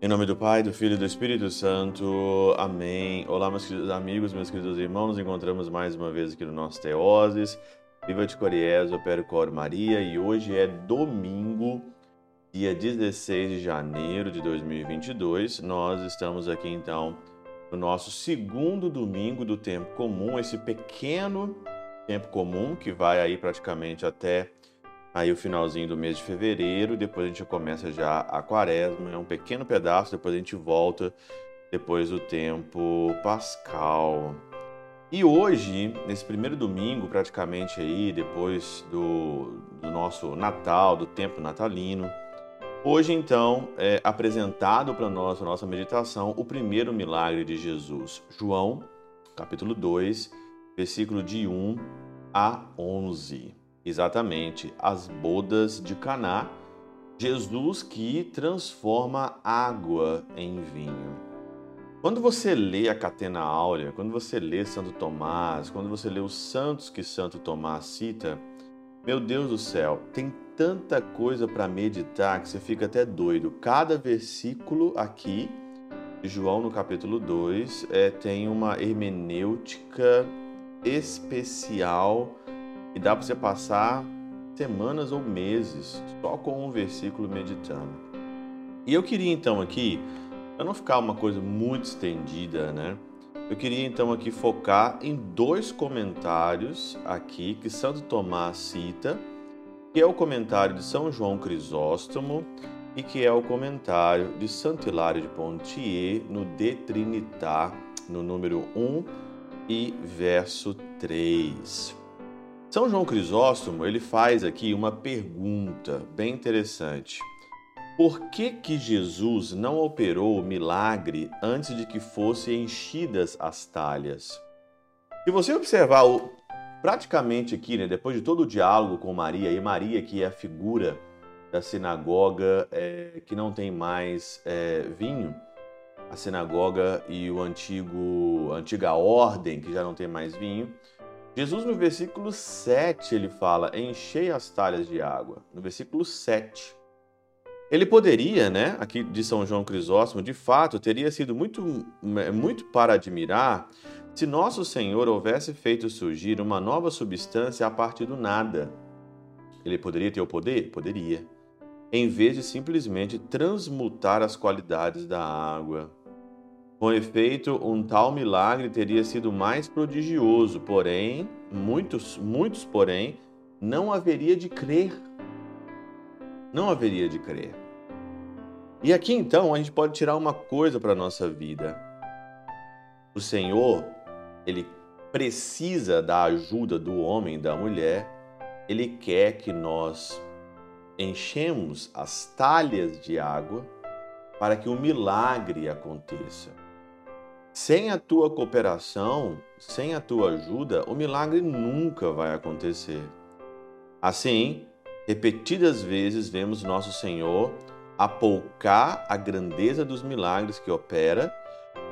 Em nome do Pai, do Filho e do Espírito Santo. Amém. Olá, meus queridos amigos, meus queridos irmãos. Nos encontramos mais uma vez aqui no nosso Teoses. Viva de Coriés, Opero Cor Maria. E hoje é domingo, dia 16 de janeiro de 2022. Nós estamos aqui então no nosso segundo domingo do tempo comum, esse pequeno tempo comum que vai aí praticamente até aí o finalzinho do mês de fevereiro, depois a gente começa já a quaresma, é um pequeno pedaço, depois a gente volta depois do tempo pascal. E hoje, nesse primeiro domingo, praticamente aí, depois do, do nosso Natal, do tempo natalino, hoje então é apresentado para nós, a nossa meditação, o primeiro milagre de Jesus. João, capítulo 2, versículo de 1 a 11 exatamente as bodas de Caná, Jesus que transforma água em vinho. Quando você lê a Catena Áurea, quando você lê Santo Tomás, quando você lê os santos que Santo Tomás cita, meu Deus do céu, tem tanta coisa para meditar que você fica até doido. Cada versículo aqui João no capítulo 2 é, tem uma hermenêutica especial e dá para você passar semanas ou meses só com um versículo meditando. E eu queria então aqui, para não ficar uma coisa muito estendida, né? Eu queria então aqui focar em dois comentários aqui que Santo Tomás cita, que é o comentário de São João Crisóstomo e que é o comentário de Santo Hilário de Pontier no De Trinitar, no número 1 e verso 3. São João Crisóstomo, ele faz aqui uma pergunta bem interessante. Por que que Jesus não operou o milagre antes de que fossem enchidas as talhas? Se você observar o, praticamente aqui, né, depois de todo o diálogo com Maria, e Maria que é a figura da sinagoga é, que não tem mais é, vinho, a sinagoga e o antigo, a antiga ordem que já não tem mais vinho, Jesus, no versículo 7, ele fala: enchei as talhas de água. No versículo 7. Ele poderia, né, aqui de São João Crisóstomo, de fato, teria sido muito, muito para admirar se nosso Senhor houvesse feito surgir uma nova substância a partir do nada. Ele poderia ter o poder? Poderia. Em vez de simplesmente transmutar as qualidades da água. Com efeito, um tal milagre teria sido mais prodigioso, porém, muitos, muitos, porém, não haveria de crer. Não haveria de crer. E aqui então a gente pode tirar uma coisa para a nossa vida. O Senhor, ele precisa da ajuda do homem e da mulher, ele quer que nós enchemos as talhas de água para que o milagre aconteça. Sem a tua cooperação, sem a tua ajuda, o milagre nunca vai acontecer. Assim, repetidas vezes vemos nosso Senhor apoucar a grandeza dos milagres que opera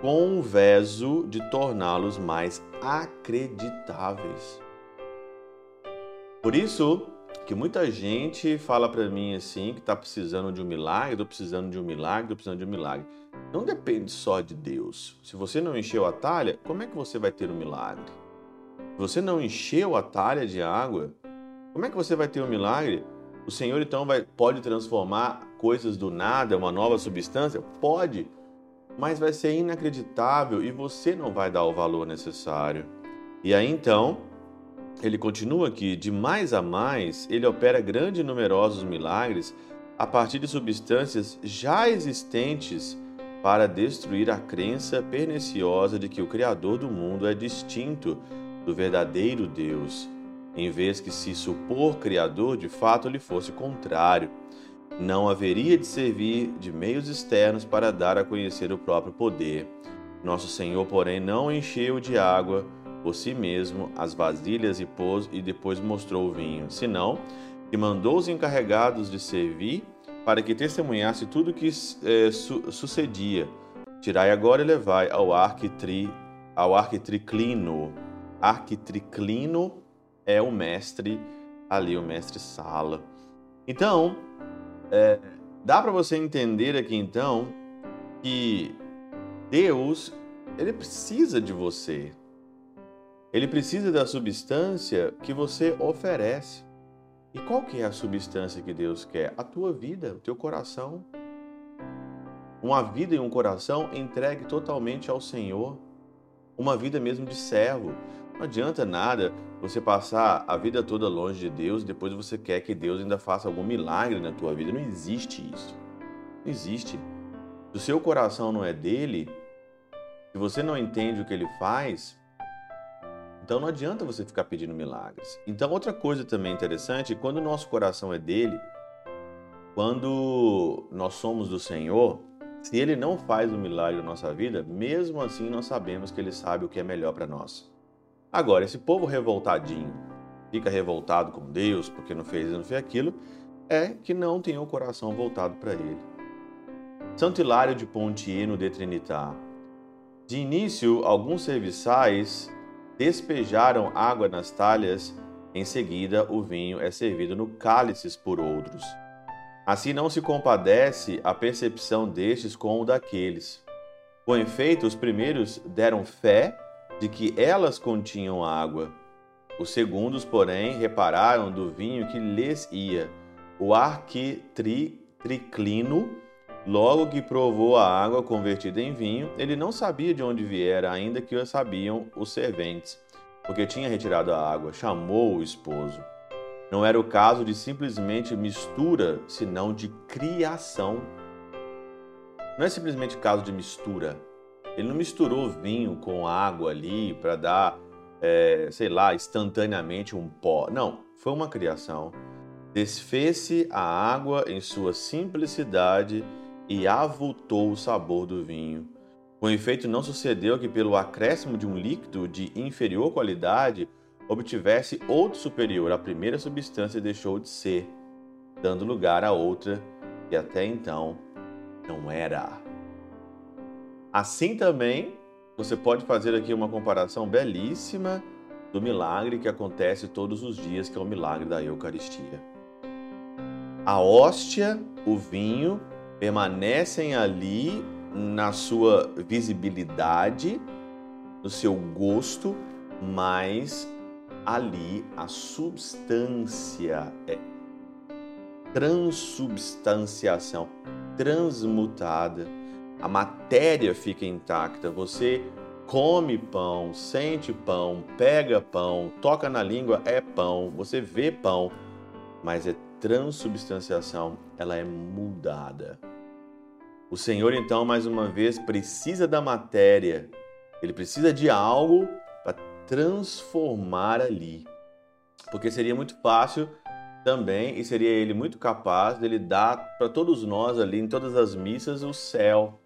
com o veso de torná-los mais acreditáveis. Por isso, que muita gente fala para mim assim que está precisando de um milagre, estou precisando de um milagre, estou precisando de um milagre. Não depende só de Deus. Se você não encheu a talha, como é que você vai ter um milagre? Se você não encheu a talha de água, como é que você vai ter um milagre? O Senhor então vai, pode transformar coisas do nada, uma nova substância? Pode, mas vai ser inacreditável e você não vai dar o valor necessário. E aí então, ele continua que, de mais a mais, ele opera grandes e numerosos milagres a partir de substâncias já existentes para destruir a crença perniciosa de que o Criador do mundo é distinto do verdadeiro Deus, em vez que se supor Criador de fato lhe fosse contrário. Não haveria de servir de meios externos para dar a conhecer o próprio poder. Nosso Senhor, porém, não encheu de água por si mesmo as vasilhas e pôs e depois mostrou o vinho, senão que mandou os encarregados de servir para que testemunhasse tudo o que é, su sucedia. Tirai agora e levai ao arquitri, ao arquitriclino, arquitriclino é o mestre ali, o mestre Sala. Então, é, dá para você entender aqui então que Deus ele precisa de você. Ele precisa da substância que você oferece. E qual que é a substância que Deus quer? A tua vida, o teu coração. Uma vida e um coração entregue totalmente ao Senhor. Uma vida mesmo de servo. Não adianta nada você passar a vida toda longe de Deus e depois você quer que Deus ainda faça algum milagre na tua vida. Não existe isso. Não existe. Se o seu coração não é dele, se você não entende o que ele faz, então não adianta você ficar pedindo milagres. Então, outra coisa também interessante, quando o nosso coração é dele, quando nós somos do Senhor, se ele não faz um milagre na nossa vida, mesmo assim nós sabemos que ele sabe o que é melhor para nós. Agora, esse povo revoltadinho, fica revoltado com Deus porque não fez não fez aquilo, é que não tem o coração voltado para ele. Santo Hilário de Pontieno de Trinitar. De início, alguns serviçais despejaram água nas talhas, em seguida o vinho é servido no cálices por outros. Assim não se compadece a percepção destes com o daqueles. Com efeito, os primeiros deram fé de que elas continham água. Os segundos, porém, repararam do vinho que lhes ia. O arquitriclino, logo que provou a água convertida em vinho, ele não sabia de onde viera, ainda que o sabiam os serventes, porque tinha retirado a água. Chamou o esposo. Não era o caso de simplesmente mistura, senão de criação. Não é simplesmente caso de mistura ele não misturou vinho com água ali para dar, é, sei lá, instantaneamente um pó. Não, foi uma criação. Desfez-se a água em sua simplicidade e avultou o sabor do vinho. Com efeito, não sucedeu que, pelo acréscimo de um líquido de inferior qualidade, obtivesse outro superior. A primeira substância deixou de ser, dando lugar a outra que até então não era. Assim também, você pode fazer aqui uma comparação belíssima do milagre que acontece todos os dias, que é o milagre da Eucaristia. A hóstia, o vinho, permanecem ali na sua visibilidade, no seu gosto, mas ali a substância é transubstanciação, transmutada a matéria fica intacta. Você come pão, sente pão, pega pão, toca na língua, é pão, você vê pão, mas é transubstanciação, ela é mudada. O Senhor, então, mais uma vez, precisa da matéria, ele precisa de algo para transformar ali. Porque seria muito fácil também, e seria ele muito capaz de ele dar para todos nós ali, em todas as missas, o céu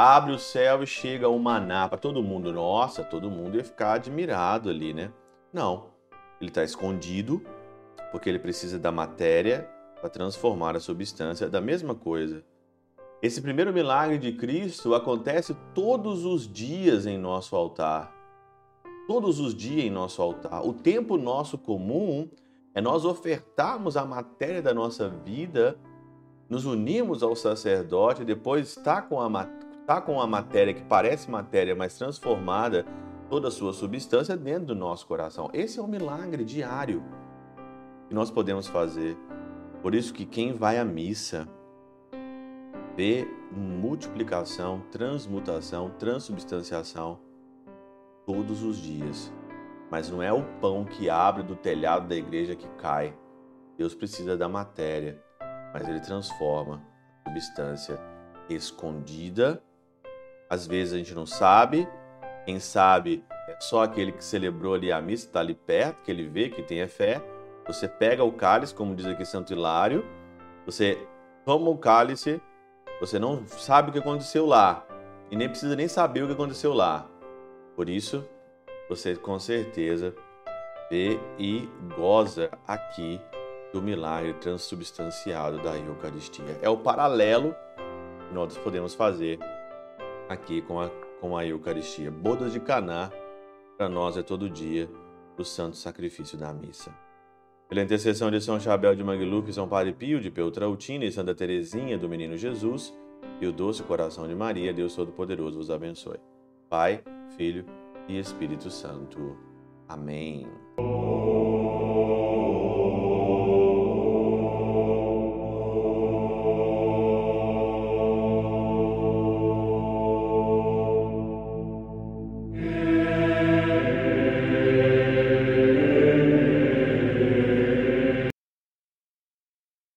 abre o céu e chega o maná para todo mundo. Nossa, todo mundo ia ficar admirado ali, né? Não. Ele está escondido porque ele precisa da matéria para transformar a substância da mesma coisa. Esse primeiro milagre de Cristo acontece todos os dias em nosso altar. Todos os dias em nosso altar. O tempo nosso comum é nós ofertarmos a matéria da nossa vida, nos unirmos ao sacerdote, depois estar com a, está com a matéria que parece matéria, mas transformada, toda a sua substância dentro do nosso coração. Esse é um milagre diário que nós podemos fazer. Por isso que quem vai à missa vê multiplicação, transmutação, transubstanciação todos os dias. Mas não é o pão que abre do telhado da igreja que cai. Deus precisa da matéria, mas ele transforma a substância escondida às vezes a gente não sabe. Quem sabe é só aquele que celebrou ali a missa, está ali perto, que ele vê, que tem fé. Você pega o cálice, como diz aqui Santo Hilário, você toma o cálice, você não sabe o que aconteceu lá e nem precisa nem saber o que aconteceu lá. Por isso, você com certeza vê e goza aqui do milagre transubstanciado da Eucaristia. É o paralelo que nós podemos fazer aqui com a, com a Eucaristia. Bodas de Caná, para nós é todo dia, o santo sacrifício da missa. Pela intercessão de São Chabel de Mangluf, São Padre Pio de Peltrautina e Santa Teresinha do Menino Jesus e o doce coração de Maria, Deus Todo-Poderoso vos abençoe. Pai, Filho e Espírito Santo. Amém.